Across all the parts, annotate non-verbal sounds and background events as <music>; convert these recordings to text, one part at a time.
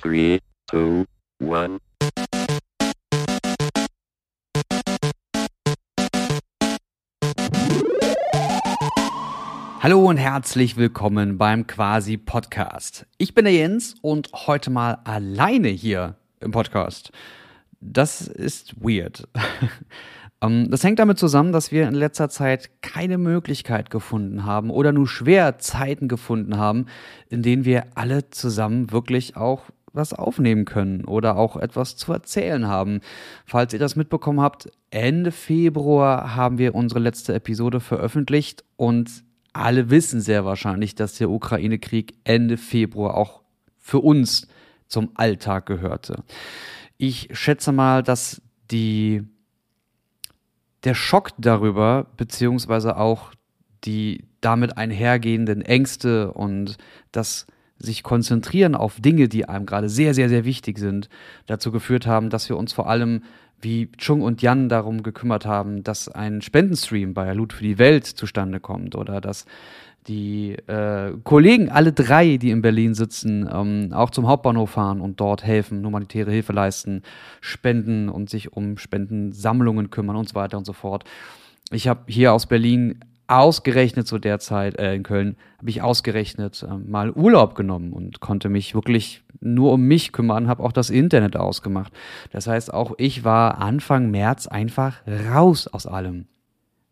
Three, two, one. Hallo und herzlich willkommen beim Quasi Podcast. Ich bin der Jens und heute mal alleine hier im Podcast. Das ist weird. <laughs> Ähm, das hängt damit zusammen, dass wir in letzter Zeit keine Möglichkeit gefunden haben oder nur schwer Zeiten gefunden haben, in denen wir alle zusammen wirklich auch was aufnehmen können oder auch etwas zu erzählen haben. Falls ihr das mitbekommen habt, Ende Februar haben wir unsere letzte Episode veröffentlicht und alle wissen sehr wahrscheinlich, dass der Ukraine-Krieg Ende Februar auch für uns zum Alltag gehörte. Ich schätze mal, dass die, der Schock darüber, beziehungsweise auch die damit einhergehenden Ängste und das sich konzentrieren auf Dinge, die einem gerade sehr, sehr, sehr wichtig sind, dazu geführt haben, dass wir uns vor allem wie Chung und Jan darum gekümmert haben, dass ein Spendenstream bei Loot für die Welt zustande kommt oder dass die äh, Kollegen, alle drei, die in Berlin sitzen, ähm, auch zum Hauptbahnhof fahren und dort helfen, humanitäre Hilfe leisten, spenden und sich um Spendensammlungen kümmern und so weiter und so fort. Ich habe hier aus Berlin ausgerechnet zu der Zeit äh, in Köln, habe ich ausgerechnet äh, mal Urlaub genommen und konnte mich wirklich nur um mich kümmern, habe auch das Internet ausgemacht. Das heißt, auch ich war Anfang März einfach raus aus allem.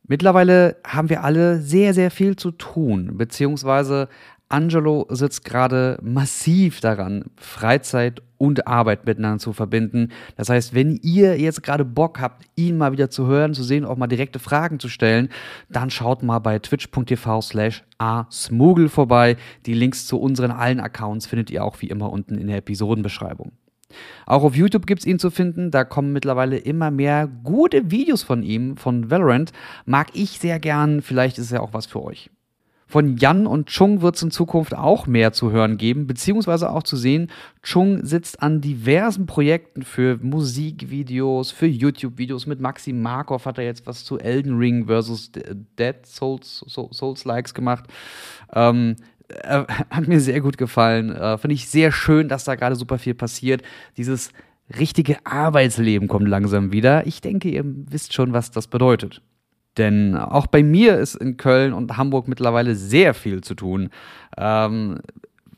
Mittlerweile haben wir alle sehr, sehr viel zu tun, beziehungsweise Angelo sitzt gerade massiv daran, Freizeit und Arbeit miteinander zu verbinden. Das heißt, wenn ihr jetzt gerade Bock habt, ihn mal wieder zu hören, zu sehen, auch mal direkte Fragen zu stellen, dann schaut mal bei twitch.tv slash asmugel vorbei. Die Links zu unseren allen Accounts findet ihr auch wie immer unten in der Episodenbeschreibung. Auch auf YouTube gibt es ihn zu finden. Da kommen mittlerweile immer mehr gute Videos von ihm, von Valorant. Mag ich sehr gern. Vielleicht ist es ja auch was für euch. Von Jan und Chung wird es in Zukunft auch mehr zu hören geben, beziehungsweise auch zu sehen. Chung sitzt an diversen Projekten für Musikvideos, für YouTube-Videos. Mit Maxi Markov hat er jetzt was zu Elden Ring versus Dead Souls, Souls Likes gemacht. Ähm, äh, <laughs> hat mir sehr gut gefallen. Äh, Finde ich sehr schön, dass da gerade super viel passiert. Dieses richtige Arbeitsleben kommt langsam wieder. Ich denke, ihr wisst schon, was das bedeutet. Denn auch bei mir ist in Köln und Hamburg mittlerweile sehr viel zu tun. Ähm,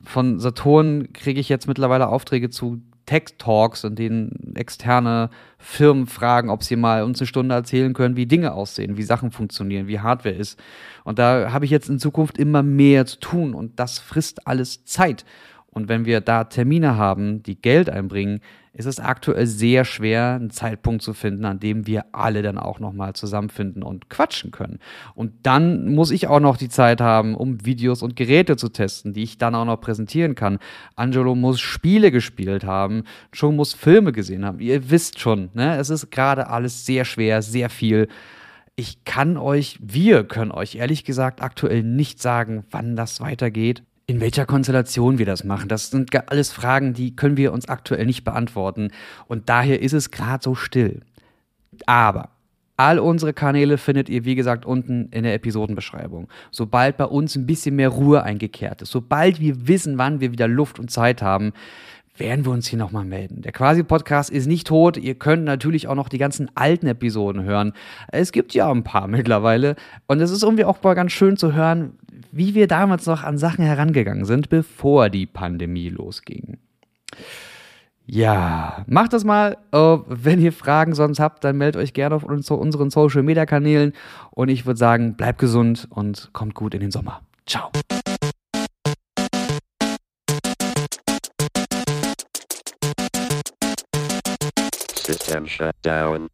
von Saturn kriege ich jetzt mittlerweile Aufträge zu Tech-Talks, in denen externe Firmen fragen, ob sie mal uns eine Stunde erzählen können, wie Dinge aussehen, wie Sachen funktionieren, wie Hardware ist. Und da habe ich jetzt in Zukunft immer mehr zu tun und das frisst alles Zeit. Und wenn wir da Termine haben, die Geld einbringen, ist es aktuell sehr schwer, einen Zeitpunkt zu finden, an dem wir alle dann auch nochmal zusammenfinden und quatschen können. Und dann muss ich auch noch die Zeit haben, um Videos und Geräte zu testen, die ich dann auch noch präsentieren kann. Angelo muss Spiele gespielt haben, schon muss Filme gesehen haben. Ihr wisst schon, ne? es ist gerade alles sehr schwer, sehr viel. Ich kann euch, wir können euch ehrlich gesagt aktuell nicht sagen, wann das weitergeht in welcher Konstellation wir das machen, das sind alles Fragen, die können wir uns aktuell nicht beantworten. Und daher ist es gerade so still. Aber all unsere Kanäle findet ihr, wie gesagt, unten in der Episodenbeschreibung. Sobald bei uns ein bisschen mehr Ruhe eingekehrt ist, sobald wir wissen, wann wir wieder Luft und Zeit haben, werden wir uns hier nochmal melden. Der Quasi-Podcast ist nicht tot. Ihr könnt natürlich auch noch die ganzen alten Episoden hören. Es gibt ja ein paar mittlerweile. Und es ist irgendwie auch mal ganz schön zu hören, wie wir damals noch an Sachen herangegangen sind, bevor die Pandemie losging. Ja, macht das mal. Uh, wenn ihr Fragen sonst habt, dann meldet euch gerne auf unseren Social Media Kanälen. Und ich würde sagen, bleibt gesund und kommt gut in den Sommer. Ciao. System shut down.